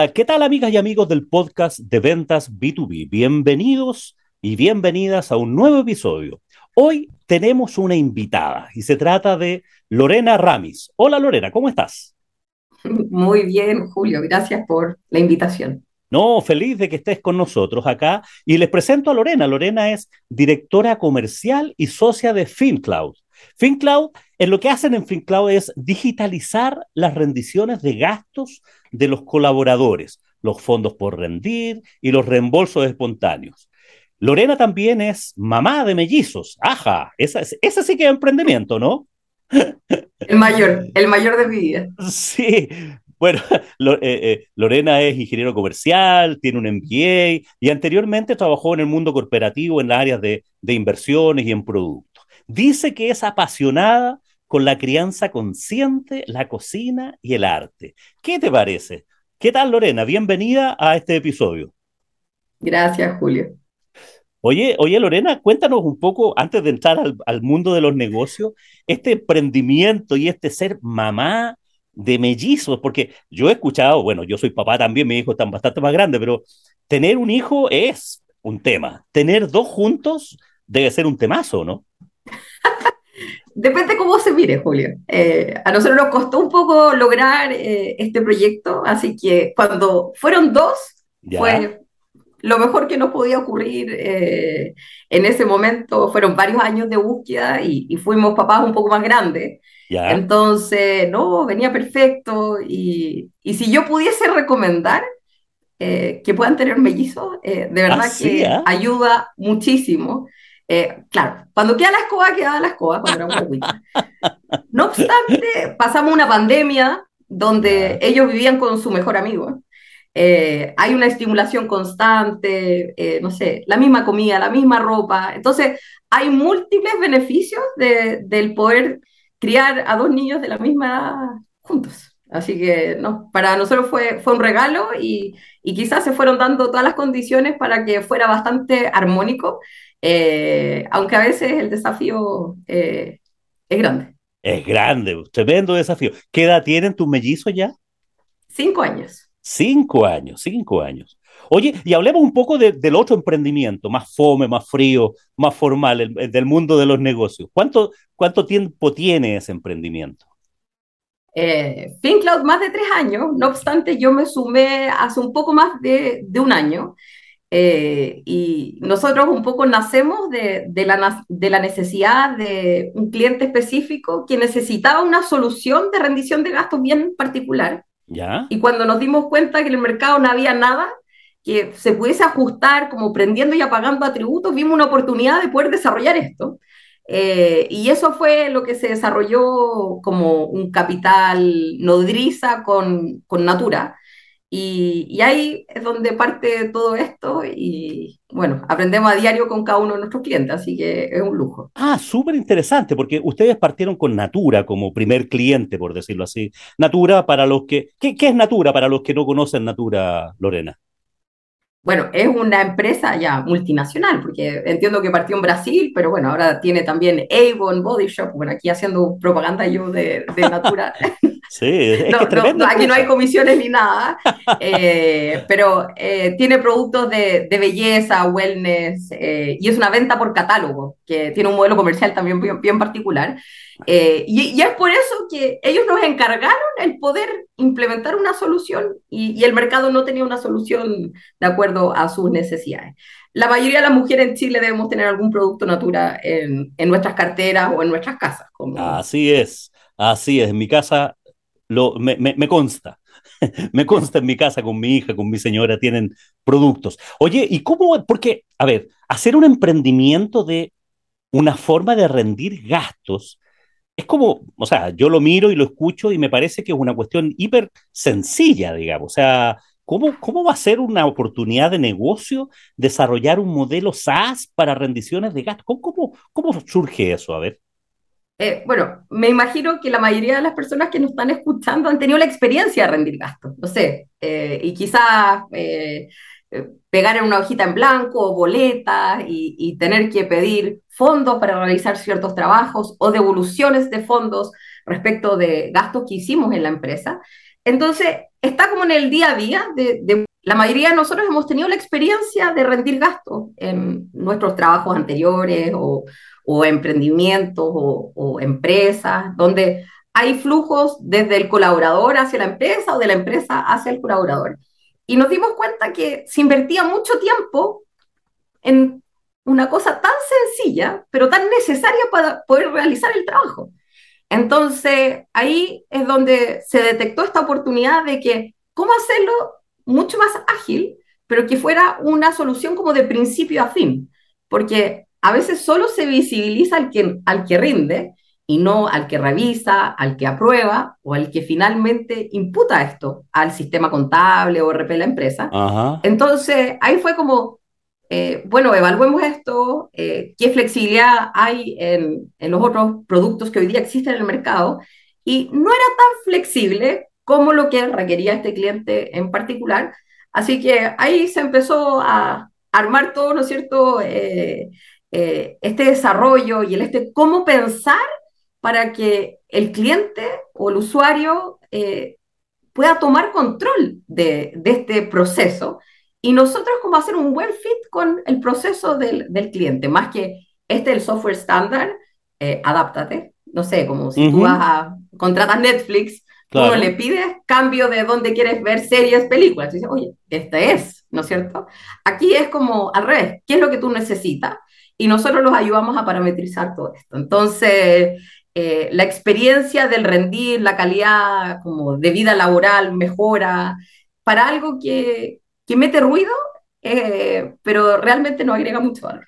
Hola, ¿qué tal amigas y amigos del podcast de ventas B2B? Bienvenidos y bienvenidas a un nuevo episodio. Hoy tenemos una invitada y se trata de Lorena Ramis. Hola Lorena, ¿cómo estás? Muy bien, Julio, gracias por la invitación. No, feliz de que estés con nosotros acá y les presento a Lorena. Lorena es directora comercial y socia de FinCloud. FinCloud, en lo que hacen en FinCloud es digitalizar las rendiciones de gastos de los colaboradores, los fondos por rendir y los reembolsos espontáneos. Lorena también es mamá de mellizos. Ajá, esa, esa sí que es emprendimiento, ¿no? El mayor, el mayor de mi vida. Sí, bueno, eh, eh, Lorena es ingeniero comercial, tiene un MBA y anteriormente trabajó en el mundo corporativo en las áreas de, de inversiones y en productos. Dice que es apasionada con la crianza consciente, la cocina y el arte. ¿Qué te parece? ¿Qué tal, Lorena? Bienvenida a este episodio. Gracias, Julio. Oye, oye, Lorena, cuéntanos un poco, antes de entrar al, al, mundo de los negocios, este emprendimiento y este ser mamá de mellizos, porque yo he escuchado, bueno, yo soy papá también, mis hijos están bastante más grandes, pero tener un hijo es un tema. Tener dos juntos debe ser un temazo, ¿no? Depende cómo se mire, Julio. Eh, a nosotros nos costó un poco lograr eh, este proyecto, así que cuando fueron dos, ya. fue lo mejor que nos podía ocurrir eh, en ese momento. Fueron varios años de búsqueda y, y fuimos papás un poco más grandes. Ya. Entonces, no, venía perfecto. Y, y, si yo pudiese recomendar que puedan tener mellizos, de verdad ¿Ah, que ayuda muchísimo. Eh, claro, cuando queda la escoba, queda la escoba, cuando era una No obstante, pasamos una pandemia donde ellos vivían con su mejor amigo. Eh, hay una estimulación constante, eh, no sé, la misma comida, la misma ropa. Entonces, hay múltiples beneficios de, del poder criar a dos niños de la misma juntos. Así que, no, para nosotros fue, fue un regalo y, y quizás se fueron dando todas las condiciones para que fuera bastante armónico eh, aunque a veces el desafío eh, es grande. Es grande, tremendo desafío. ¿Qué edad tienen tus mellizos ya? Cinco años. Cinco años, cinco años. Oye, y hablemos un poco de, del otro emprendimiento, más fome, más frío, más formal, el, el del mundo de los negocios. ¿Cuánto, cuánto tiempo tiene ese emprendimiento? Eh, FinCloud más de tres años, no obstante yo me sumé hace un poco más de, de un año. Eh, y nosotros un poco nacemos de, de, la, de, la, necesidad de un cliente específico que necesitaba una solución de rendición de gastos bien particular. ¿Ya? Y cuando nos dimos cuenta que en el mercado no había nada que se pudiese ajustar como prendiendo y apagando atributos, vimos una oportunidad de poder desarrollar esto. Eh, y eso fue lo que se desarrolló como un capital nodriza con, con Natura. Y, y, ahí es donde parte todo esto y bueno, aprendemos a diario con cada uno de nuestros clientes, así que es un lujo. Ah, súper interesante, porque ustedes partieron con Natura como primer cliente, por decirlo así. Natura para los que... ¿Qué, qué es Natura para los que no conocen Natura, Lorena? Bueno, es una empresa ya multinacional, porque entiendo que partió en Brasil, pero bueno, ahora tiene también Avon, Body Shop, bueno, aquí haciendo propaganda yo de, de Natura. Sí, es no, que no, no, aquí no hay comisiones ni nada, eh, pero eh, tiene productos de, de belleza, wellness, eh, y es una venta por catálogo, que tiene un modelo comercial también bien, bien particular. Eh, y, y, es por eso que ellos nos encargaron el poder implementar una solución y, y, el mercado no tenía una solución de acuerdo a sus necesidades. La mayoría de las mujeres en Chile debemos tener algún producto natura en, en nuestras carteras o en nuestras casas. Como... Así es, así es. En mi casa lo, me, me, me, consta. me consta en mi casa con mi hija, con mi señora, tienen productos. Oye, ¿y cómo? Porque, a ver, hacer un emprendimiento de una forma de rendir gastos es como, o sea, yo lo miro y lo escucho y me parece que es una cuestión hiper sencilla, digamos. O sea, ¿cómo, cómo va a ser una oportunidad de negocio desarrollar un modelo SaaS para rendiciones de gastos? ¿Cómo, cómo, cómo surge eso? A ver. Eh, bueno, me imagino que la mayoría de las personas que nos están escuchando han tenido la experiencia de rendir gastos, no sé, eh, y quizás eh, pegar en una hojita en blanco boletas y, y, tener que pedir fondos para realizar ciertos trabajos o devoluciones de fondos respecto de gastos que hicimos en la empresa. Entonces, está como en el día a día de, la mayoría de nosotros hemos tenido la experiencia de rendir gastos en nuestros trabajos anteriores o, o emprendimientos o, o, empresas, donde hay flujos desde el colaborador hacia la empresa o de la empresa hacia el colaborador. Y nos dimos cuenta que se invertía mucho tiempo en una cosa tan sencilla, pero tan necesaria para poder realizar el trabajo. Entonces, ahí es donde se detectó esta oportunidad de que, ¿cómo hacerlo mucho más ágil, pero que fuera una solución como de principio a fin? Porque a veces solo se visibiliza al que, al que rinde y no al que revisa, al que aprueba o al que finalmente imputa esto al sistema contable o RP de la empresa. Entonces, ahí fue como, eh, bueno, evaluemos esto, eh, qué flexibilidad hay en, en, los otros productos que hoy día existen en el mercado, y no era tan flexible como lo que requería este cliente en particular. Así que ahí se empezó a armar todo, ¿no es cierto?, eh, este desarrollo y el este cómo pensar para que el cliente o el usuario pueda tomar control de, de este proceso y nosotros como hacer un buen fit con el proceso del, del cliente, más que este es el software estándar, eh, adáptate. No sé, como si tú vas a, contratas Netflix, claro. le pides cambio de dónde quieres ver series, películas. Y dices, oye, este es, ¿no es cierto? Aquí es como al revés, ¿qué es lo que tú necesitas? Y nosotros los ayudamos a parametrizar todo esto. Entonces, eh, la experiencia del rendir, la calidad como de vida laboral mejora para algo que, que mete ruido, eh, pero realmente no agrega mucho valor.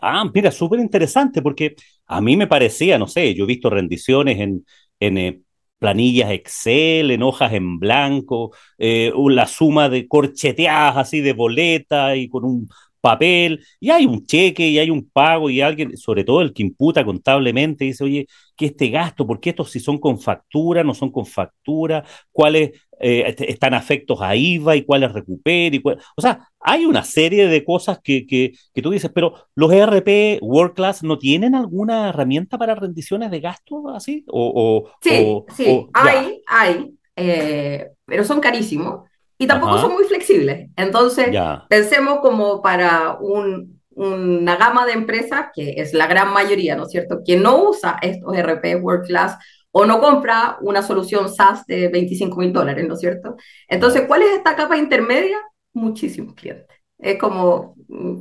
Ah, mira, súper interesante, porque a mí me parecía, no sé, yo he visto rendiciones en, en eh, planillas Excel, en hojas en blanco, eh, la suma de corcheteadas así de boleta y con un papel, y hay un cheque, y hay un pago, y alguien, sobre todo el que imputa contablemente, dice, oye, ¿qué este gasto? ¿Por qué estos si son con factura, no son con factura? ¿Cuáles eh, están afectos a IVA y cuáles recupera? Y o sea, hay una serie de cosas que, que, que, tú dices, pero los ERP World Class no tienen alguna herramienta para rendiciones de gastos así? O, sí, sí, hay, hay, eh, pero son carísimos y tampoco son muy flexibles. Entonces, pensemos como para un, una gama de empresas, que es la gran mayoría, ¿no es cierto?, que no usa estos RP World Class o no compra una solución SaaS de 25 mil dólares, ¿no es cierto? Entonces, ¿cuál es esta capa intermedia? Muchísimos clientes. Es como mm,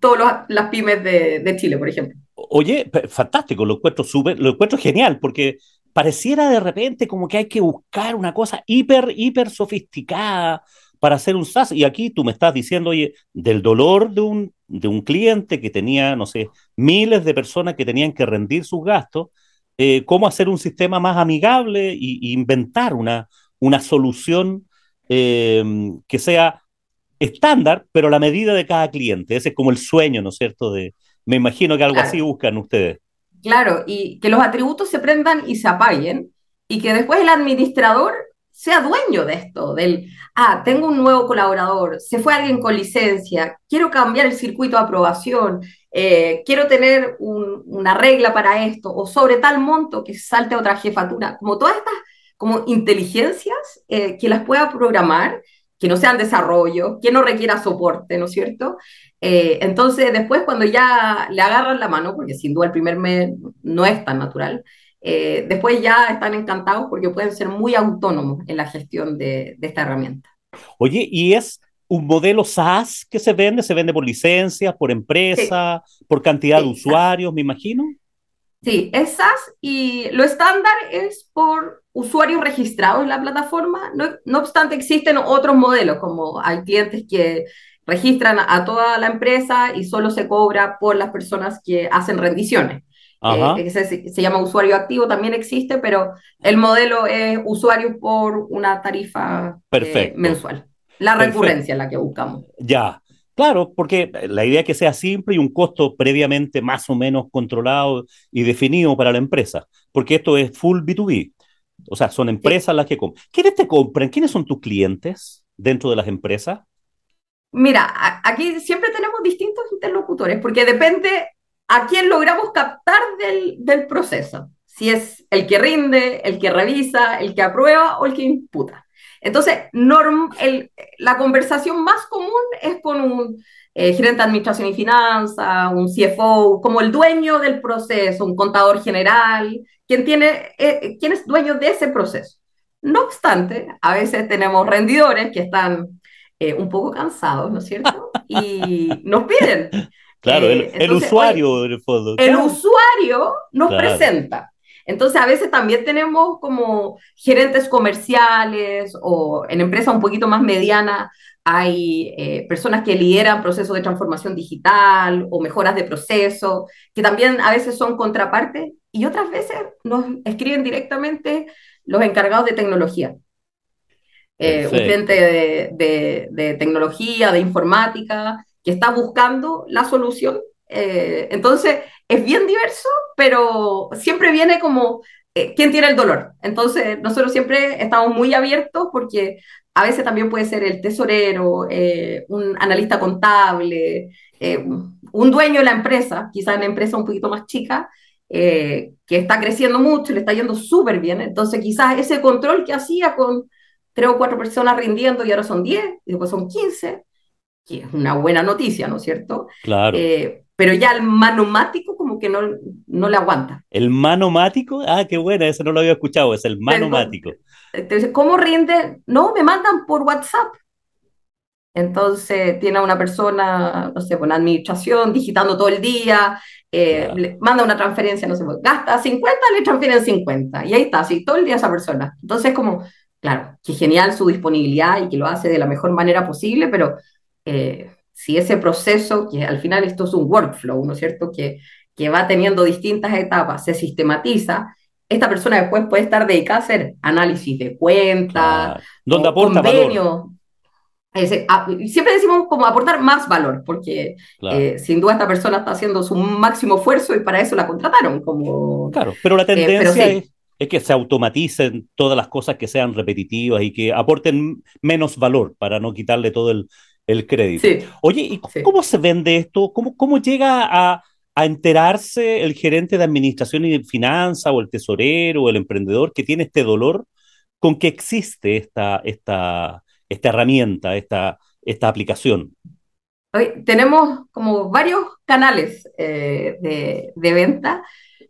todas las pymes de, de, Chile, por ejemplo. Oye, fantástico, lo encuentro, súper, lo encuentro genial, porque pareciera de repente como que hay que buscar una cosa hiper, hiper sofisticada para hacer un SaaS. Y aquí tú me estás diciendo, oye, del dolor de un, de un cliente que tenía, no sé, miles de personas que tenían que rendir sus gastos, eh, cómo hacer un sistema más amigable e inventar una, una solución eh, que sea estándar, pero a la medida de cada cliente. Ese es como el sueño, ¿no es cierto? De, me imagino que algo así buscan ustedes. Claro, y que los atributos se prendan y se apaguen y que después el administrador sea dueño de esto, del, ah, tengo un nuevo colaborador, se fue alguien con licencia, quiero cambiar el circuito de aprobación, eh, quiero tener una regla para esto, o sobre tal monto que salte otra jefatura, como todas estas como inteligencias eh, que las pueda programar, que no sean desarrollo, que no requiera soporte, ¿no es cierto? Eh, entonces, después cuando ya le agarran la mano, porque sin duda el primer mes no es tan natural, eh, después ya están encantados porque pueden ser muy autónomos en la gestión de, de, esta herramienta. Oye, ¿y es un modelo SaaS que se vende? ¿Se vende por licencias, por empresa, sí. por cantidad sí, de usuarios, me imagino? Sí, es SaaS y lo estándar es por usuarios registrados en la plataforma. No, no obstante, existen otros modelos, como hay clientes que registran a toda la empresa y solo se cobra por las personas que hacen rendiciones. Eh, se, se, llama usuario activo, también existe, pero el modelo es usuario por una tarifa eh, mensual. La recurrencia es la que buscamos. Ya, claro, porque la idea es que sea simple y un costo previamente más o menos controlado y definido para la empresa, porque esto es full B2B. O sea, son empresas sí. las que compran. ¿Quiénes te compran? ¿Quiénes son tus clientes dentro de las empresas? Mira, aquí siempre tenemos distintos interlocutores, porque depende a quién logramos captar del, del proceso. si es el que rinde, el que revisa, el que aprueba o el que imputa. Entonces, norm, el, la conversación más común es con un eh, gerente de administración y finanzas, un CFO, como el dueño del proceso, un contador general, quien, tiene, eh, quien es dueño de ese proceso. No obstante, a veces tenemos rendidores que están eh, un poco cansados, ¿no es cierto? Y nos piden. Claro, el, el usuario del fondo. El usuario nos presenta. Entonces, a veces también tenemos como gerentes comerciales o en empresas un poquito más medianas, hay eh, personas que lideran procesos de transformación digital o mejoras de proceso, que también a veces son contrapartes y otras veces nos escriben directamente los encargados de tecnología. Eh, un cliente de, de, tecnología, de informática, que está buscando la solución. Eh, entonces, es bien diverso, pero siempre viene como eh, quién tiene el dolor. Entonces, nosotros siempre estamos muy abiertos porque a veces también puede ser el tesorero, eh, un analista contable, eh, un dueño de la empresa, quizás una empresa un poquito más chica, que está creciendo mucho, le está yendo súper bien. Entonces, quizás ese control que hacía con tres o cuatro personas rindiendo y ahora son diez, y después son quince, que es una buena noticia, ¿no es cierto? Claro pero ya el manomático como que no, no le aguanta. ¿El manomático? Ah, qué buena, eso no lo había escuchado, es el manomático. Entonces, ¿cómo rinde? No, me mandan por WhatsApp. Entonces tiene a una persona, no sé, con administración, digitando todo el día, eh, le manda una transferencia, no sé, gasta 50, le transfieren 50. Y ahí está, así todo el día esa persona. Entonces, como, claro, que genial su disponibilidad y que lo hace de la mejor manera posible, pero eh, si ese proceso, que al final esto es un workflow, ¿no es cierto?, que, que va teniendo distintas etapas, se sistematiza, esta persona después puede estar dedicada a hacer análisis de cuentas, donde aporta valor. siempre decimos como aportar más valor, porque eh, sin duda esta persona está haciendo su máximo esfuerzo y para eso la contrataron. Como, claro, pero la eh, tendencia es, es, que se automaticen todas las cosas que sean repetitivas y que aporten menos valor para no quitarle todo el, el crédito. Oye, ¿y cómo se vende esto? ¿Cómo, cómo llega a, a, enterarse el gerente de administración y de finanzas o el tesorero o el emprendedor que tiene este dolor con que existe esta, esta, esta herramienta, esta, esta aplicación? Hoy tenemos como varios canales eh, de, de venta,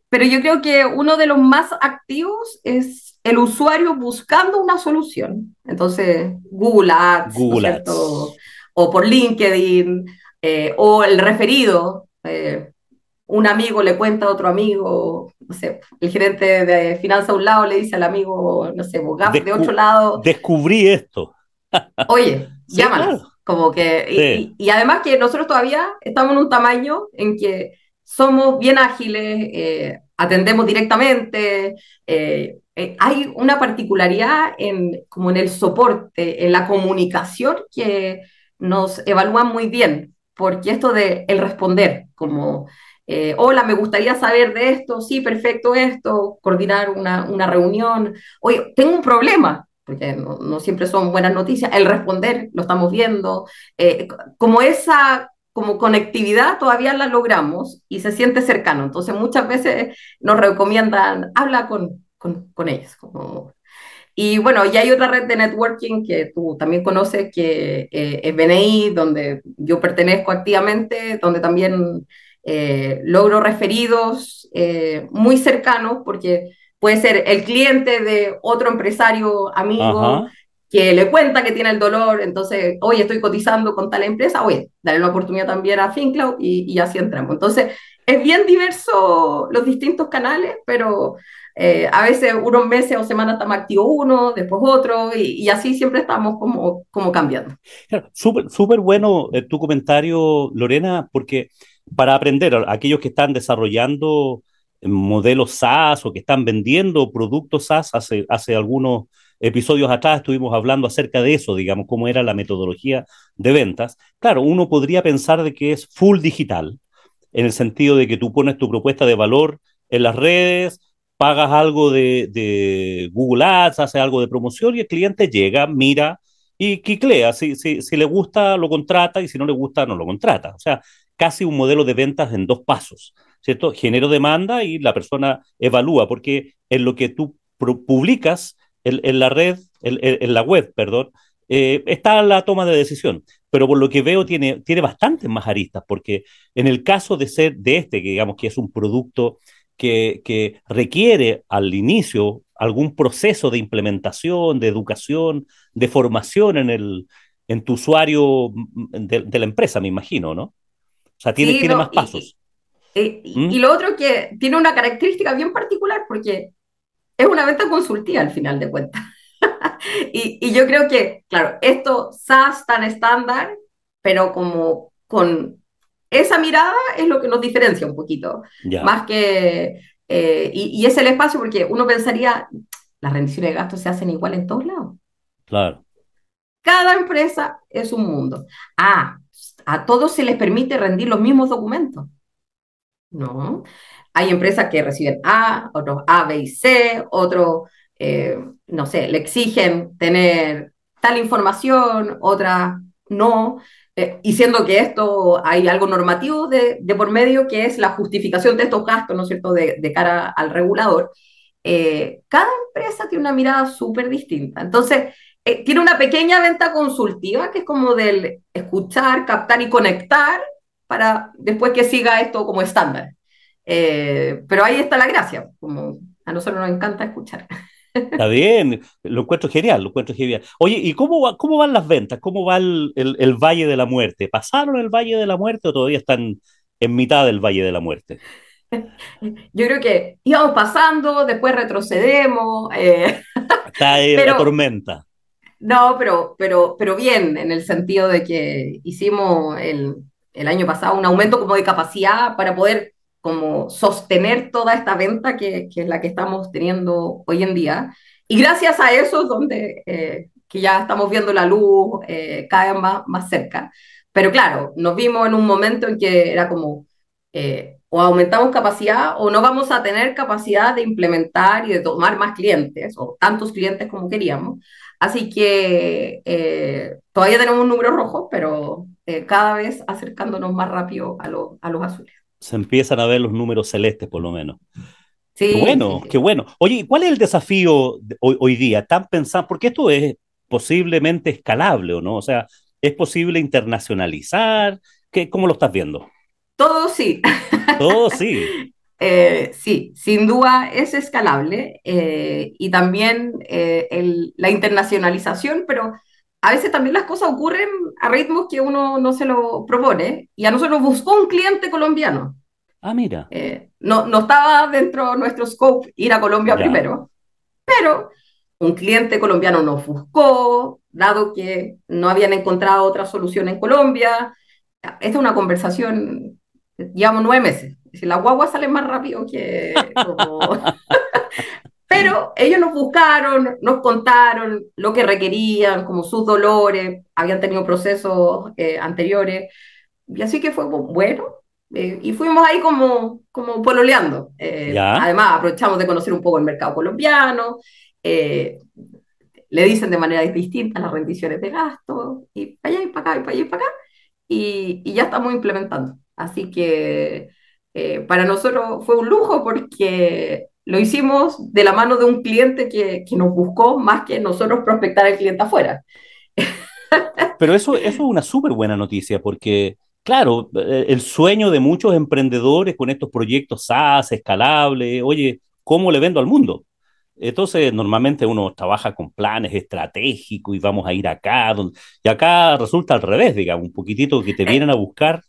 pero yo creo que uno de los más activos es el usuario buscando una solución. Entonces, Google Ads, Google Ads o por LinkedIn, eh, o el referido. Eh, un amigo le cuenta a otro amigo, no sé, el gerente de finanzas a un lado le dice al amigo, no sé, de otro lado. Descubrí esto. Oye, llámalo. Como que, y, además que nosotros todavía estamos en un tamaño en que somos bien ágiles, eh, atendemos directamente, hay una particularidad en, como en el soporte, en la comunicación que nos evalúan muy bien, porque esto de el responder, como, eh, hola, me gustaría saber de esto, sí, perfecto esto, coordinar una, una reunión, oye, tengo un problema, porque no, siempre son buenas noticias, el responder, lo estamos viendo, eh, como esa como conectividad todavía la logramos y se siente cercano, entonces muchas veces nos recomiendan, habla con, con, con ellos, como y bueno, ya hay otra red de networking que tú también conoces, que eh, es BNI, donde yo pertenezco activamente, donde también eh, logro referidos eh, muy cercanos, porque puede ser el cliente de otro empresario amigo que le cuenta que tiene el dolor, entonces, oye, estoy cotizando con tal empresa, oye, dale una oportunidad también a FinCloud y, y así entramos. Entonces, es bien diverso los distintos canales, pero eh, a veces unos meses o semanas estamos activos uno, después otro, y, así siempre estamos como, como cambiando. Súper bueno eh, tu comentario, Lorena, porque para aprender, aquellos que están desarrollando modelos SaaS o que están vendiendo productos SaaS, hace, hace algunos episodios atrás estuvimos hablando acerca de eso, digamos, cómo era la metodología de ventas. Claro, uno podría pensar de que es full digital, en el sentido de que tú pones tu propuesta de valor en las redes, pagas algo de, Google Ads, haces algo de promoción y el cliente llega, mira y quiclea. Si, si, si le gusta, lo contrata y si no le gusta, no lo contrata. O sea, casi un modelo de ventas en dos pasos. ¿cierto? Genero demanda y la persona evalúa, porque en lo que tú publicas en, la red, en, la web, perdón, eh, está la toma de decisión. Pero por lo que veo tiene, tiene bastantes más aristas, porque en el caso de ser de este, que digamos que es un producto que, que requiere al inicio algún proceso de implementación, de educación, de formación en, el, en tu usuario de, la empresa, me imagino, ¿no? O sea, tiene, tiene más pasos. Y, ¿Mm? y, lo otro que tiene una característica bien particular porque es una venta consultiva al final de cuentas. y, y, yo creo que, claro, esto SaaS tan estándar, pero como con esa mirada es lo que nos diferencia un poquito. Más que, eh, y, y, es el espacio porque uno pensaría, las rendiciones de gastos se hacen igual en todos lados. Claro. Cada empresa es un mundo. Ah, a todos se les permite rendir los mismos documentos. No. Hay empresas que reciben A, otros A, B y C, otros, eh, no sé, le exigen tener tal información, otras no. Eh, y siendo que esto hay algo normativo de, por medio que es la justificación de estos gastos, ¿no es cierto?, de, cara al regulador, eh, cada empresa tiene una mirada súper distinta. Entonces, tiene una pequeña venta consultiva que es como del escuchar, captar y conectar para después que siga esto como estándar. Eh, pero ahí está la gracia, como a nosotros nos encanta escuchar. Está bien, lo encuentro genial, lo encuentro genial. Oye, ¿y cómo, va, cómo van las ventas? ¿Cómo va el, el, Valle de la Muerte? ¿Pasaron el Valle de la Muerte o todavía están en mitad del Valle de la Muerte? Yo creo que íbamos pasando, después retrocedemos. Eh, está ahí la tormenta. No, pero, pero, pero bien, en el sentido de que hicimos el, el año pasado un aumento como de capacidad para poder como sostener toda esta venta que, que, es la que estamos teniendo hoy en día. Y gracias a eso es donde eh, que ya estamos viendo la luz eh, cada vez más, más cerca. Pero claro, nos vimos en un momento en que era como, eh, o aumentamos capacidad o no vamos a tener capacidad de implementar y de tomar más clientes, o tantos clientes como queríamos. Así que todavía tenemos un número rojo, pero cada vez acercándonos más rápido a, a los azules se empiezan a ver los números celestes por lo menos. Sí, qué bueno, qué bueno. Oye, ¿cuál es el desafío hoy, día? ¿Están pensando, porque esto es posiblemente escalable o no? O sea, ¿es posible internacionalizar? ¿Qué, ¿Cómo lo estás viendo? Todo sí. Todo sí. Eh, sí, sin duda es escalable eh, y también eh, la internacionalización, pero a veces también las cosas ocurren a ritmos que uno no se lo propone. Y a nosotros buscó un cliente colombiano. Ah, mira. Eh, no, no estaba dentro de nuestro scope ir a Colombia primero, pero un cliente colombiano nos buscó, dado que no habían encontrado otra solución en Colombia. Esta es una conversación, llevamos nueve meses. Si la guagua sale más rápido que... Pero ellos nos buscaron, nos contaron lo que requerían, como sus dolores, habían tenido procesos eh, anteriores, y así que fue bueno, eh, y fuimos ahí como, como pololeando. Eh, además, aprovechamos de conocer un poco el mercado colombiano, le dicen de manera distinta las rendiciones de gasto, y para allá y para acá, y para allá y para acá, y, y ya estamos implementando. Así que para nosotros fue un lujo porque lo hicimos de la mano de un cliente que, que nos buscó más que nosotros prospectar al cliente afuera. Pero eso, eso es una súper buena noticia porque, claro, eh, el sueño de muchos emprendedores con estos proyectos SaaS, escalables, oye, ¿cómo le vendo al mundo? Entonces, normalmente uno trabaja con planes estratégicos y vamos a ir acá, y acá resulta al revés, digamos, un poquitito que te vienen a buscar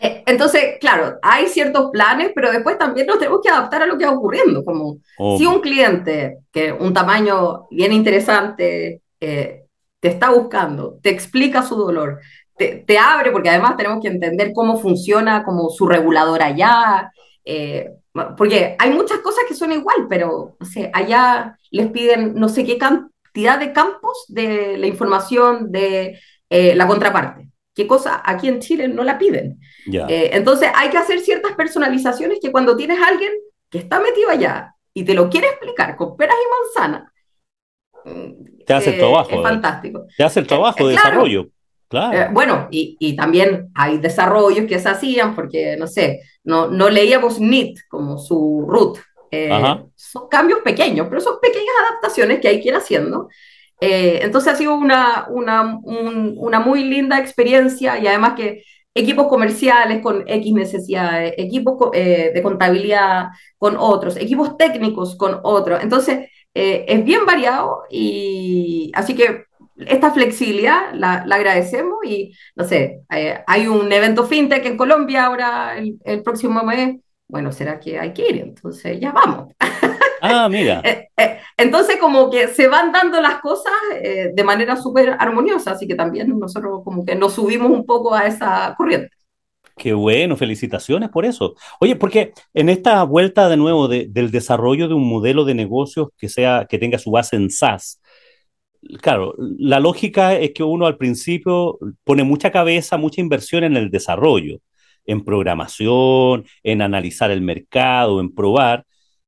entonces, claro, hay ciertos planes, pero después también nos tenemos que adaptar a lo que va ocurriendo. Como si un cliente que un tamaño bien interesante eh, te está buscando, te explica su dolor, te, te, abre, porque además tenemos que entender cómo funciona como su regulador allá, eh, porque hay muchas cosas que son igual, pero o sea, allá les piden no sé qué cantidad de campos de la información de la contraparte qué cosa aquí en Chile no la piden. Eh, entonces hay que hacer ciertas personalizaciones que cuando tienes a alguien que está metido allá y te lo quiere explicar con peras y manzanas, te hace el eh, trabajo. Es fantástico. Te hace el trabajo de desarrollo. Claro. Eh, bueno, y, y, también hay desarrollos que se hacían porque, no sé, no, no leíamos NIT como su root. Eh, son cambios pequeños, pero son pequeñas adaptaciones que hay que ir haciendo. Eh, entonces ha sido una, una, una muy linda experiencia y además que equipos comerciales con X necesidades, equipos eh, de contabilidad con otros, equipos técnicos con otros. Entonces, eh, es bien variado y así que esta flexibilidad la, agradecemos y no sé, eh, hay un evento fintech en Colombia ahora el, el, próximo mes, bueno, será que hay que ir, entonces ya vamos. Ah, mira. entonces como que se van dando las cosas de manera súper armoniosa, así que también nosotros como que nos subimos un poco a esa corriente. Qué bueno, felicitaciones por eso. Oye, porque en esta vuelta de nuevo del desarrollo de un modelo de negocios que sea que tenga su base en SaaS, claro, la lógica es que uno al principio pone mucha cabeza, mucha inversión en el desarrollo, en programación, en analizar el mercado, en probar,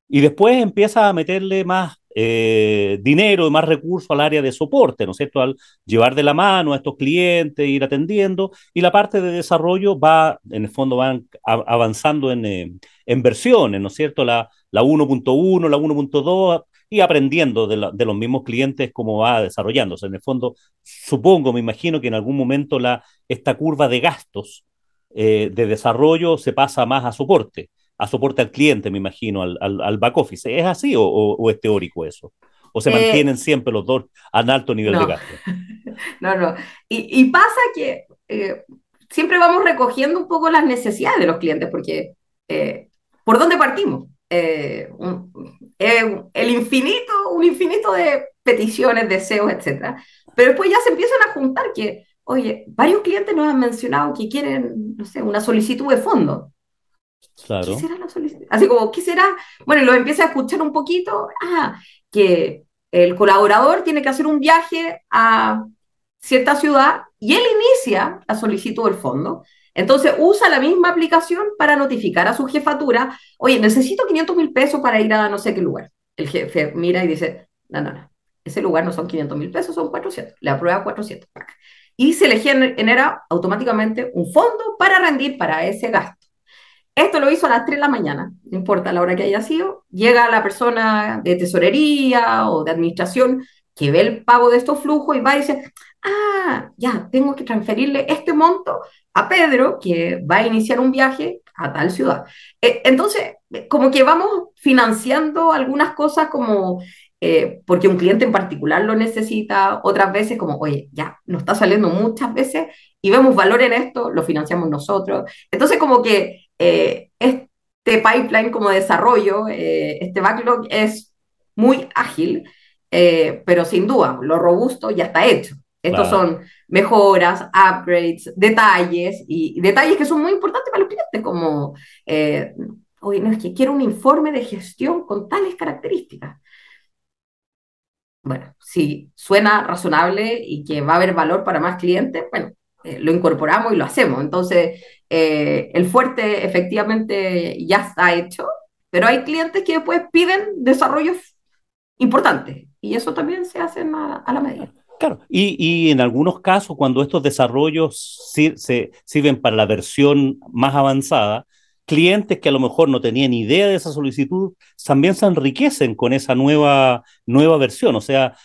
y después empieza a meterle más eh, dinero y más recursos al área de soporte, ¿no es cierto? Al llevar de la mano a estos clientes, ir atendiendo, y la parte de desarrollo va, en el fondo, van avanzando en, eh, versiones, ¿no es cierto? La, la 1.1, la 1.2, y aprendiendo de, los mismos clientes cómo va desarrollándose. En el fondo, supongo, me imagino que en algún momento esta curva de gastos eh, de desarrollo se pasa más a soporte a soporte al cliente, me imagino, al, al, back office. ¿Es así o, o, es teórico eso? ¿O se eh, mantienen siempre los dos a alto nivel de gasto? no, no. Y, y pasa que eh, siempre vamos recogiendo un poco las necesidades de los clientes, porque eh, ¿por dónde partimos? Un, el infinito, un infinito de peticiones, deseos, etcétera. Pero después ya se empiezan a juntar que, oye, varios clientes nos han mencionado que quieren, no sé, una solicitud de fondo. Claro. ¿Qué será la solicitud? Así como, ¿qué será? Bueno, lo empieza a escuchar un poquito. Ah, que el colaborador tiene que hacer un viaje a cierta ciudad y él inicia la solicitud del fondo. Entonces usa la misma aplicación para notificar a su jefatura, oye, necesito 500 mil pesos para ir a no sé qué lugar. El jefe mira y dice, no, no, no, ese lugar no son 500 mil pesos, son 400. Le aprueba 400. Y se le genera automáticamente un fondo para rendir para ese gasto. Esto lo hizo a las 3 de la mañana, no importa la hora que haya sido. Llega la persona de tesorería o de administración que ve el pago de estos flujos y va y dice, ah, ya, tengo que transferirle este monto a Pedro, que va a iniciar un viaje a tal ciudad. Eh, entonces, como que vamos financiando algunas cosas como eh, porque un cliente en particular lo necesita, otras veces como, oye, ya, nos está saliendo muchas veces y vemos valor en esto, lo financiamos nosotros. Entonces, como que eh, este pipeline como desarrollo, eh, este backlog es muy ágil, eh, pero sin duda, lo robusto ya está hecho. Estos son mejoras, upgrades, detalles, y, detalles que son muy importantes para los clientes, como, oye, no es que quiero un informe de gestión con tales características. Bueno, si suena razonable y que va a haber valor para más clientes, bueno, lo incorporamos y lo hacemos. Entonces, eh, el fuerte efectivamente ya está hecho, pero hay clientes que después piden desarrollos importantes y eso también se hace a, la medida. Claro, y, y, en algunos casos cuando estos desarrollos se, sirven para la versión más avanzada, clientes que a lo mejor no tenían idea de esa solicitud también se enriquecen con esa nueva, nueva versión. O sea,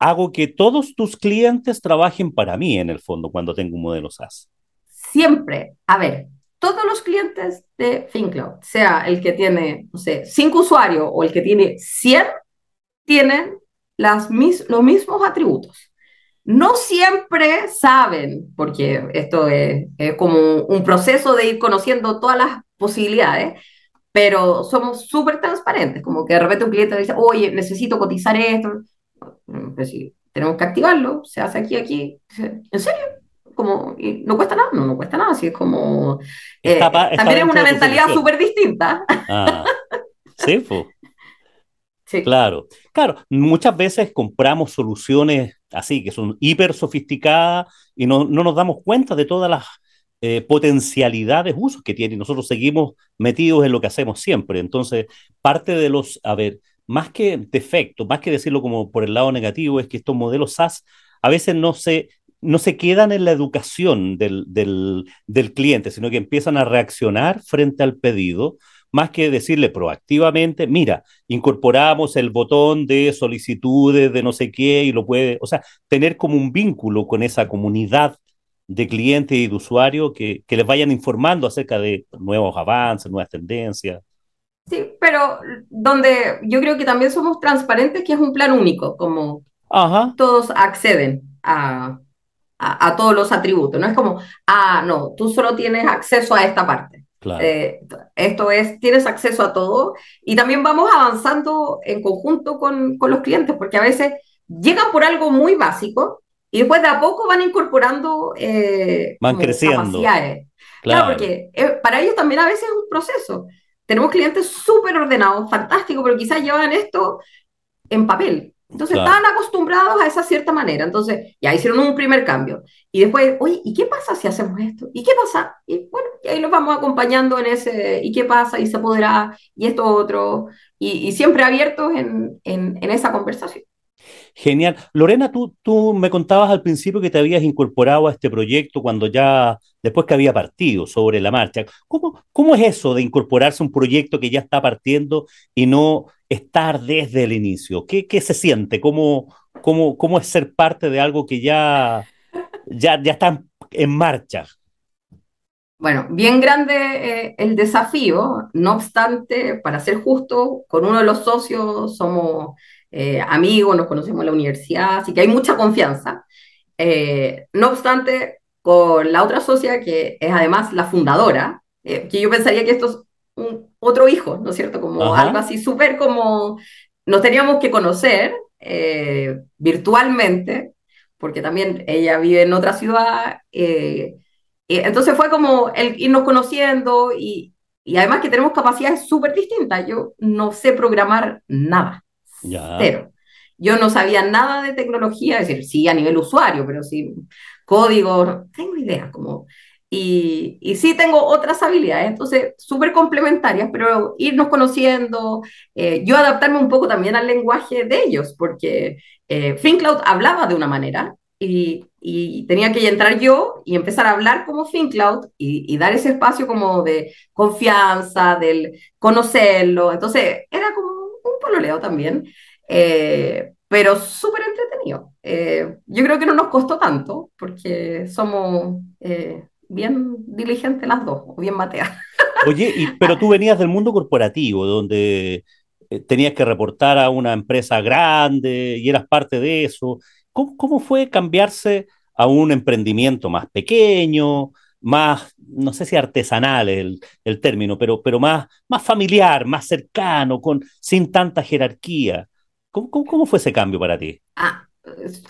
hago que todos tus clientes trabajen para mí en el fondo cuando tengo un modelo SaaS. Siempre, a ver, todos los clientes de FinCloud, sea el que tiene, no sé, 5 usuarios o el que tiene 100, tienen las mis, los mismos atributos. No siempre saben, porque esto es, como un proceso de ir conociendo todas las posibilidades, pero somos súper transparentes, como que de repente un cliente dice, oye, necesito cotizar esto, pues sí, tenemos que activarlo, se hace aquí, aquí, ¿en serio? como, no cuesta nada, no, no cuesta nada, así es como... Eh, también es una mentalidad súper distinta. Ah, sí, Sí. Claro, claro, muchas veces compramos soluciones así, que son hiper sofisticadas y no, no nos damos cuenta de todas las eh, potencialidades, usos que tiene y nosotros seguimos metidos en lo que hacemos siempre. Entonces, parte de los, a ver, más que defectos, más que decirlo como por el lado negativo, es que estos modelos SaaS a veces no se no se quedan en la educación del, del, cliente, sino que empiezan a reaccionar frente al pedido, más que decirle proactivamente, mira, incorporamos el botón de solicitudes de no sé qué y lo puede, o sea, tener como un vínculo con esa comunidad de clientes y de usuarios que, que les vayan informando acerca de nuevos avances, nuevas tendencias. Sí, pero donde yo creo que también somos transparentes, que es un plan único, como todos acceden a, a, todos los atributos. No es como, ah, no, tú solo tienes acceso a esta parte. Eh, esto es, tienes acceso a todo y también vamos avanzando en conjunto con, con los clientes, porque a veces llegan por algo muy básico y después de a poco van incorporando eh, van creciendo. Claro. claro porque eh, para ellos también a veces es un proceso. Tenemos clientes súper ordenados, fantásticos, pero quizás llevan esto en papel. Entonces estaban acostumbrados a esa cierta manera. Entonces ya hicieron un primer cambio. Y después, oye, ¿y qué pasa si hacemos esto? ¿Y qué pasa? Y bueno, y ahí los vamos acompañando en ese, ¿y qué pasa? ¿Y se podrá? ¿Y esto otro? Y, siempre abiertos en, en, en esa conversación. Genial. Lorena, tú, tú me contabas al principio que te habías incorporado a este proyecto cuando ya, después que había partido sobre la marcha. ¿Cómo, cómo es eso de incorporarse a un proyecto que ya está partiendo y no estar desde el inicio? ¿Qué, qué se siente? ¿Cómo, cómo, cómo es ser parte de algo que ya, ya, ya está en marcha? Bueno, bien grande eh, el desafío, no obstante, para ser justo, con uno de los socios somos eh, amigos, nos conocemos en la universidad, así que hay mucha confianza. Eh, no obstante, con la otra socia, que es además la fundadora, eh, que yo pensaría que esto es un, otro hijo, ¿no es cierto? Como algo así súper como nos teníamos que conocer virtualmente, porque también ella vive en otra ciudad. entonces fue como el irnos conociendo y, y además que tenemos capacidades súper distintas. Yo no sé programar nada. Pero yo no sabía nada de tecnología, es decir, sí a nivel usuario, pero sí código, tengo idea. Como, y, y sí tengo otras habilidades, entonces súper complementarias, pero irnos conociendo, eh, yo adaptarme un poco también al lenguaje de ellos, porque eh, FinCloud hablaba de una manera y, y, tenía que entrar yo y empezar a hablar como FinCloud y, y, dar ese espacio como de confianza, del conocerlo. Entonces era como un pololeo también, eh, pero súper entretenido. Eh, yo creo que no nos costó tanto, porque somos eh, bien diligentes las dos, o bien mateas. Oye, pero tú venías del mundo corporativo, donde tenías que reportar a una empresa grande y eras parte de eso. ¿Cómo, cómo fue cambiarse a un emprendimiento más pequeño, más, no sé si artesanal el, el término, pero, pero más, más familiar, más cercano, con, sin tanta jerarquía. ¿Cómo, cómo, fue ese cambio para ti? Ah,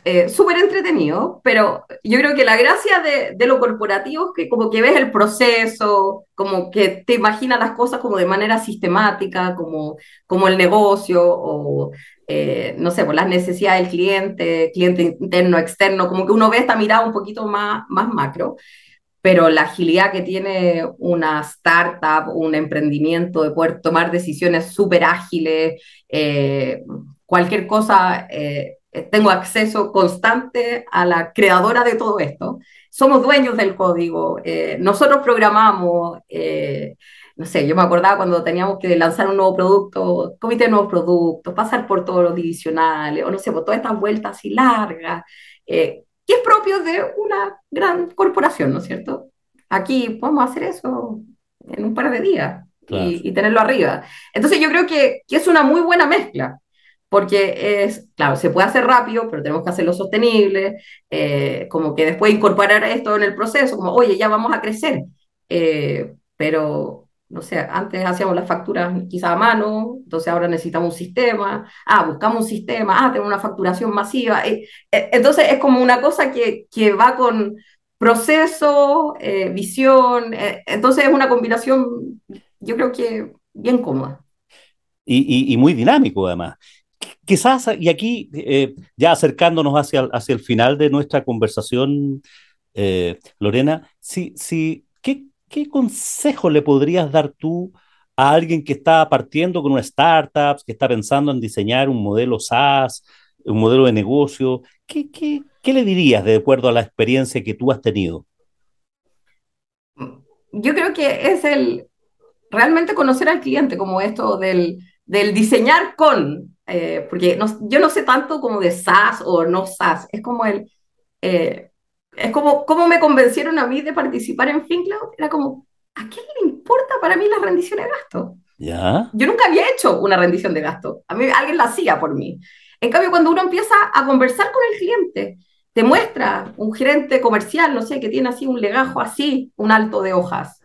eh, súper entretenido, pero yo creo que la gracia de, de, lo corporativo es que como que ves el proceso, como que te imaginas las cosas como de manera sistemática, como, como el negocio o, eh, no sé, por las necesidades del cliente, cliente interno, externo, como que uno ve esta mirada un poquito más, más macro pero la agilidad que tiene una startup, un emprendimiento de poder tomar decisiones súper ágiles, eh, cualquier cosa, eh, tengo acceso constante a la creadora de todo esto. Somos dueños del código, eh, nosotros programamos, no sé, yo me acordaba cuando teníamos que lanzar un nuevo producto, comité de nuevos productos, pasar por todos los divisionales, o no sé, por todas estas vueltas así largas y es propio de una gran corporación, ¿no es cierto? Aquí podemos hacer eso en un par de días y, tenerlo arriba. Entonces yo creo que, que, es una muy buena mezcla, porque es, claro, se puede hacer rápido, pero tenemos que hacerlo sostenible, eh, como que después incorporar esto en el proceso, como, oye, ya vamos a crecer, eh, pero no sé, antes hacíamos las facturas quizá a mano, entonces ahora necesitamos un sistema, ah, buscamos un sistema, ah, tenemos una facturación masiva. Eh, eh, entonces es como una cosa que, que va con proceso, eh, visión, entonces es una combinación, yo creo que bien cómoda. Y, y, muy dinámico además. Quizás, y aquí ya acercándonos hacia, hacia el final de nuestra conversación, Lorena, si, si, ¿qué, ¿qué consejo le podrías dar tú a alguien que está partiendo con una startup, que está pensando en diseñar un modelo SaaS, un modelo de negocio? ¿Qué, qué, ¿Qué le dirías de acuerdo a la experiencia que tú has tenido? Yo creo que es el realmente conocer al cliente, como esto del, del diseñar con, eh, porque yo no sé tanto como de SaaS o no SaaS, es como el, eh, es como, como me convencieron a mí de participar en FinCloud, era como, ¿a quién le importa para mí la rendición de gasto? ¿Ya? Yo nunca había hecho una rendición de gasto, a mí alguien la hacía por mí. En cambio, cuando uno empieza a conversar con el cliente, te muestra un gerente comercial, no sé, que tiene así un legajo así, un alto de hojas,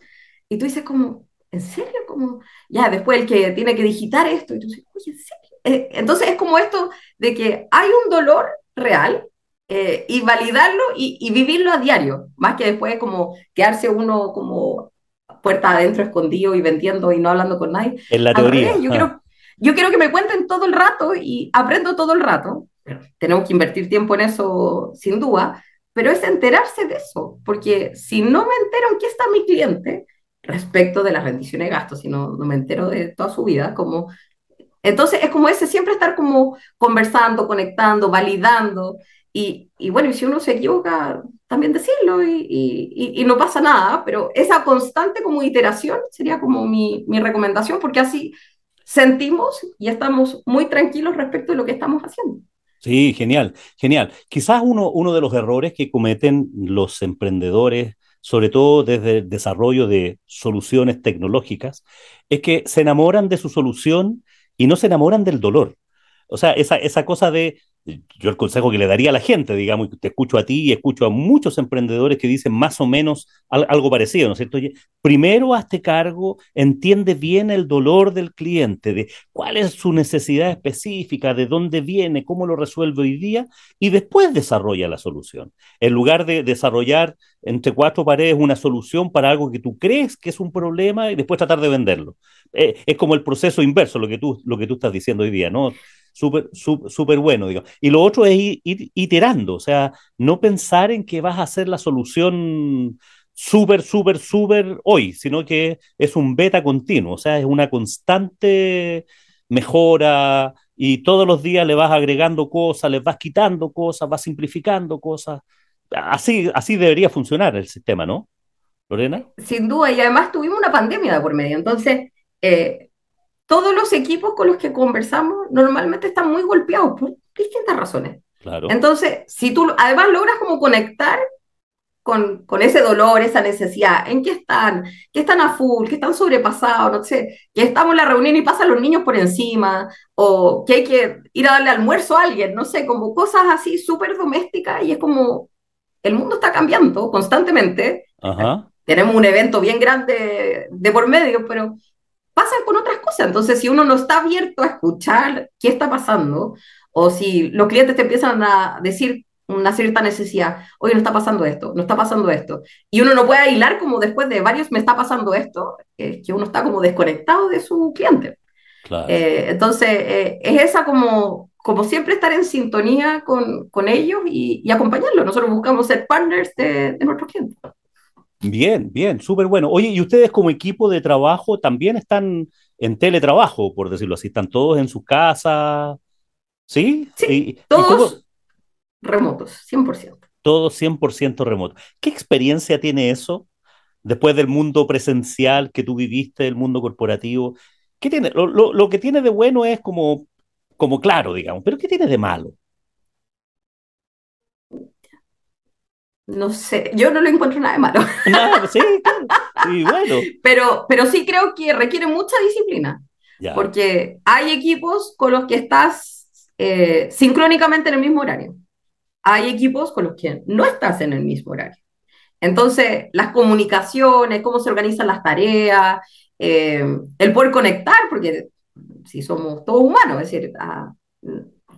y tú dices como, ¿en serio? Como, ya, después el que tiene que digitar esto, y tú dices, oye, ¿en serio? Eh, entonces es como esto de que hay un dolor real eh, y validarlo y, vivirlo a diario, más que después como quedarse uno como puerta adentro escondido y vendiendo y no hablando con nadie. En la teoría. yo, quiero, yo quiero que me cuenten todo el rato y aprendo todo el rato. Tenemos que invertir tiempo en eso sin duda, pero es enterarse de eso, porque si no me entero en qué está mi cliente respecto de las rendiciones de gastos, si no, no me entero de toda su vida, como entonces es como ese siempre estar como conversando, conectando, validando y, y, bueno, y si uno se equivoca, también decirlo y, no pasa nada, pero esa constante como iteración sería como mi, mi, recomendación, porque así sentimos y estamos muy tranquilos respecto de lo que estamos haciendo. Sí, genial, genial. Quizás uno, uno de los errores que cometen los emprendedores, sobre todo desde el desarrollo de soluciones tecnológicas, es que se enamoran de su solución y no se enamoran del dolor. O sea, esa, esa cosa de yo el consejo que le daría a la gente, digamos, y te escucho a ti y escucho a muchos emprendedores que dicen más o menos algo parecido, ¿no es cierto? Oye, primero hazte cargo, entiende bien el dolor del cliente, de cuál es su necesidad específica, de dónde viene, cómo lo resuelve hoy día, y después desarrolla la solución. En lugar de desarrollar entre cuatro paredes una solución para algo que tú crees que es un problema y después tratar de venderlo. Eh, es como el proceso inverso, lo que tú, lo que tú estás diciendo hoy día, ¿no? Súper súper bueno, digo. Y lo otro es ir, iterando, o sea, no pensar en que vas a hacer la solución súper, súper, súper hoy, sino que es un beta continuo, o sea, es una constante mejora y todos los días le vas agregando cosas, le vas quitando cosas, vas simplificando cosas. Así, así debería funcionar el sistema, ¿no? Lorena. Sin duda, y además tuvimos una pandemia por medio, entonces eh, todos los equipos con los que conversamos normalmente están muy golpeados por distintas razones. Claro. Entonces, si tú además logras como conectar con, con, ese dolor, esa necesidad, en qué están, que están a full, que están sobrepasados, no sé, que estamos en la reunión y pasan los niños por encima, o que hay que ir a darle almuerzo a alguien, no sé, como cosas así súper domésticas y es como, el mundo está cambiando constantemente. Ajá. Tenemos un evento bien grande de por medio, pero pasan con otras cosas. Entonces, si uno no está abierto a escuchar qué está pasando, o si los clientes te empiezan a decir una cierta necesidad, oye, no está pasando esto, no está pasando esto, y uno no puede hilar como después de varios, me está pasando esto, es que uno está como desconectado de su cliente. Eh, entonces, eh, es esa como, como siempre estar en sintonía con, con ellos y, y acompañarlos. Nosotros buscamos ser partners de, de nuestros clientes. Bien, bien, súper bueno. Oye, ¿y ustedes como equipo de trabajo también están en teletrabajo, por decirlo así? ¿Están todos en su casa? ¿Sí? Sí, todos remotos, 100%. Todos 100% remotos. ¿Qué experiencia tiene eso después del mundo presencial que tú viviste, el mundo corporativo? ¿Qué tiene? Lo, lo que tiene de bueno es como, como claro, digamos, pero ¿qué tiene de malo? No sé, yo no lo encuentro nada de malo. sí, bueno. Pero, pero sí creo que requiere mucha disciplina, porque hay equipos con los que estás eh, sincrónicamente en el mismo horario. Hay equipos con los que no estás en el mismo horario. Entonces, las comunicaciones, cómo se organizan las tareas, eh, el poder conectar, porque si somos todos humanos, es decir, a,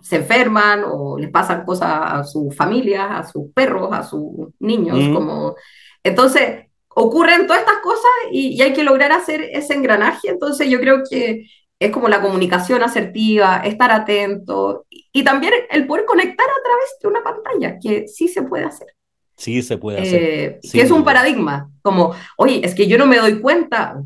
se enferman o les pasan cosas a sus familias, a sus perros, a sus niños, como... Entonces, ocurren todas estas cosas y, hay que lograr hacer ese engranaje, entonces yo creo que es como la comunicación asertiva, estar atento y, también el poder conectar a través de una pantalla, que sí se puede hacer. Sí, se puede hacer. Eh, que es un paradigma, como, oye, es que yo no me doy cuenta,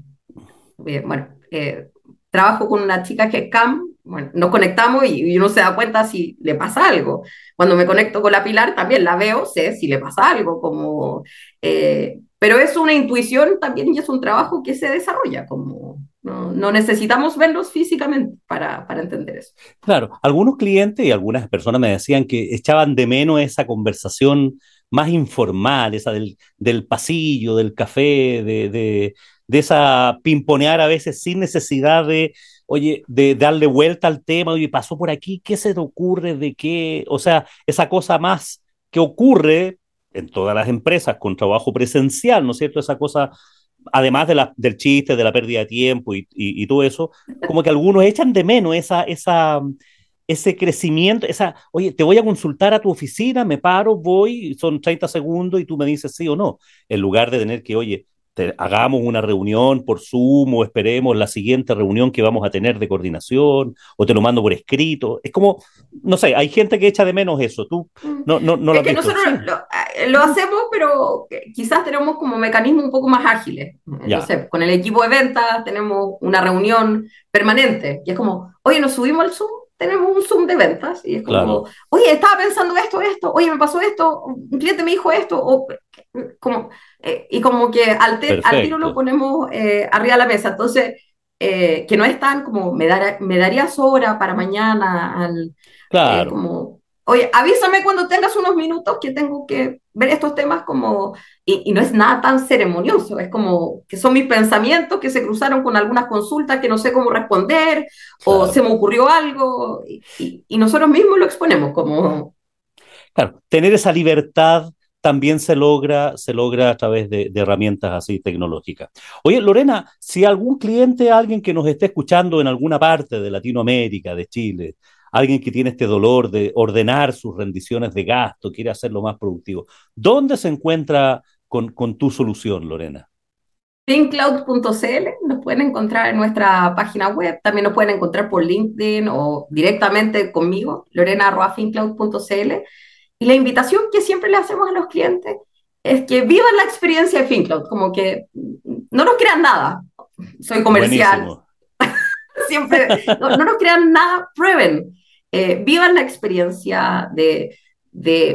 bueno, eh, trabajo con una chica que es CAM, bueno, nos conectamos y, uno se da cuenta si le pasa algo. Cuando me conecto con la Pilar también la veo, sé si le pasa algo, como, eh, pero es una intuición también y es un trabajo que se desarrolla, como no, no necesitamos verlos físicamente para, para, entender eso. Claro, algunos clientes y algunas personas me decían que echaban de menos esa conversación más informal, esa del, del pasillo, del café, de, de esa pimponear a veces sin necesidad de oye, de darle vuelta al tema, oye, pasó por aquí, ¿qué se te ocurre? ¿De qué? O sea, esa cosa más que ocurre en todas las empresas con trabajo presencial, ¿no es cierto? Esa cosa, además de la, del chiste, de la pérdida de tiempo y, y, y, todo eso, como que algunos echan de menos esa, esa, ese crecimiento, esa, oye, te voy a consultar a tu oficina, me paro, voy, son 30 segundos y tú me dices sí o no, en lugar de tener que, oye, hagamos una reunión por Zoom o esperemos la siguiente reunión que vamos a tener de coordinación o te lo mando por escrito. Es como, no sé, hay gente que echa de menos eso. Tú mm. no, no, no es que nosotros eh, lo, hacemos, pero quizás tenemos como mecanismos un poco más ágiles. No sé, con el equipo de ventas tenemos una reunión permanente y es como, oye, nos subimos al Zoom tenemos un Zoom de ventas y es como, oye, estaba pensando esto, esto, oye, me pasó esto, un cliente me dijo esto, o como, eh, y como que al, al, tiro lo ponemos eh, arriba de la mesa. Entonces, eh, que no es tan como, me, me daría sobra para mañana, al, claro. como, oye, avísame cuando tengas unos minutos que tengo que ver estos temas como, y, y, no es nada tan ceremonioso, es como que son mis pensamientos que se cruzaron con algunas consultas que no sé cómo responder, o se me ocurrió algo, y, y, nosotros mismos lo exponemos como... Claro, tener esa libertad también se logra, se logra a través de, de, herramientas así tecnológicas. Oye, Lorena, si algún cliente, alguien que nos esté escuchando en alguna parte de Latinoamérica, de Chile, alguien que tiene este dolor de ordenar sus rendiciones de gasto, quiere hacerlo más productivo. ¿Dónde se encuentra con, con tu solución, Lorena? Fincloud.cl, nos pueden encontrar en nuestra página web, también nos pueden encontrar por LinkedIn o directamente conmigo, lorena.fincloud.cl. Y la invitación que siempre le hacemos a los clientes es que vivan la experiencia de FinCloud, como que no nos crean nada, soy comercial, siempre, no, no, nos crean nada, prueben. Eh, vivan la experiencia de,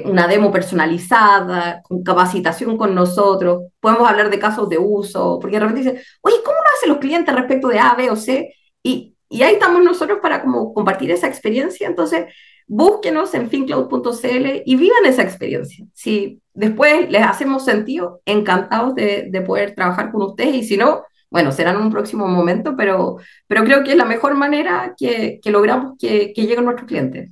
una demo personalizada, con capacitación con nosotros, podemos hablar de casos de uso, porque de repente dicen, oye, ¿cómo lo hacen los clientes respecto de A, B o C? Y, ahí estamos nosotros para compartir esa experiencia, entonces búsquenos en fincloud.cl y vivan esa experiencia. Si después les hacemos sentido, encantados de poder trabajar con ustedes y si no, bueno, será en un próximo momento, pero, pero creo que es la mejor manera que, que logramos que, que, lleguen nuestros clientes,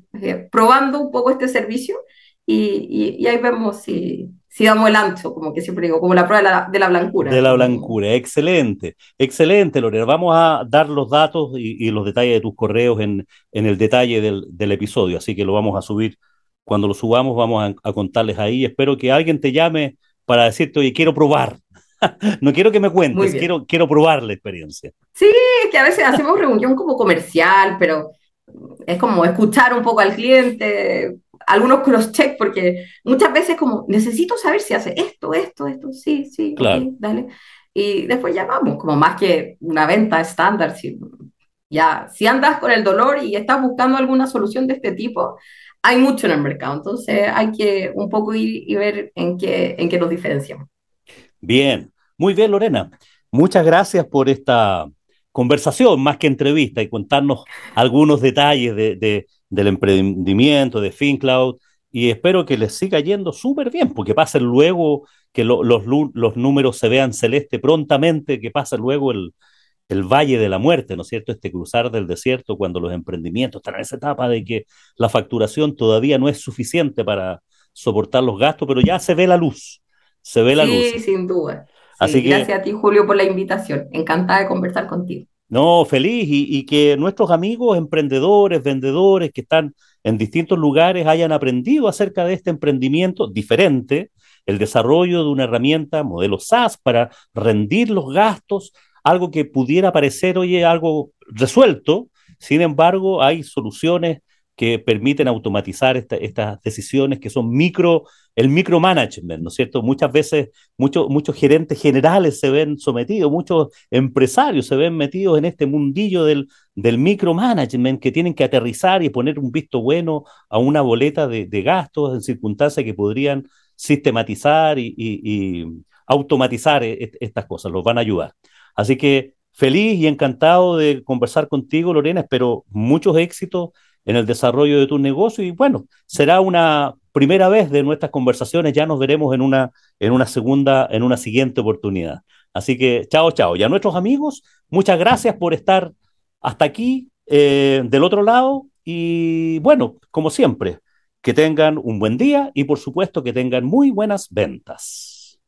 probando un poco este servicio y, y, ahí vemos si, si, damos el ancho, como que siempre digo, como la prueba de la, de la blancura. De la blancura, excelente, excelente, Lorena. Vamos a dar los datos y, y, los detalles de tus correos en, en el detalle del, del, episodio, así que lo vamos a subir. Cuando lo subamos, vamos a, a contarles ahí. Espero que alguien te llame para decirte, oye, quiero probar no quiero que me cuentes, quiero, quiero probar la experiencia. Sí, es que a veces hacemos reunión como comercial, pero es como escuchar un poco al cliente, algunos cross-check, porque muchas veces como, necesito saber si hace esto, esto, esto, sí, sí, claro. dale. Y después ya vamos, como más que una venta estándar, si, ya, si andas con el dolor y estás buscando alguna solución de este tipo, hay mucho en el mercado, entonces hay que un poco ir y ver en qué, en qué nos diferenciamos. Bien, muy bien, Lorena. Muchas gracias por esta conversación, más que entrevista, y contarnos algunos detalles de, de, del emprendimiento de FinCloud. Y espero que les siga yendo súper bien, porque pase luego que lo, los, los, números se vean celeste prontamente, que pase luego el, el valle de la muerte, ¿no es cierto? Este cruzar del desierto cuando los emprendimientos están en esa etapa de que la facturación todavía no es suficiente para soportar los gastos, pero ya se ve la luz se ve la luz. Sí, sin duda. Así gracias a ti, Julio, por la invitación. Encantada de conversar contigo. No, feliz y, y, que nuestros amigos emprendedores, vendedores que están en distintos lugares hayan aprendido acerca de este emprendimiento diferente, el desarrollo de una herramienta modelo SaaS para rendir los gastos, algo que pudiera parecer, oye, algo resuelto, sin embargo, hay soluciones que permiten automatizar estas decisiones que son micro, el micromanagement, ¿no es cierto? Muchas veces muchos, muchos gerentes generales se ven sometidos, muchos empresarios se ven metidos en este mundillo del, del micromanagement que tienen que aterrizar y poner un visto bueno a una boleta de, gastos en circunstancias que podrían sistematizar y, automatizar e, estas cosas, los van a ayudar. Así que feliz y encantado de conversar contigo, Lorena. Espero muchos éxitos en el desarrollo de tu negocio y bueno, será una primera vez de nuestras conversaciones, ya nos veremos en una, en una segunda, en una siguiente oportunidad. Así que chao, chao. Y a nuestros amigos, muchas gracias por estar hasta aquí, eh, del otro lado, y bueno, como siempre, que tengan un buen día y por supuesto que tengan muy buenas ventas.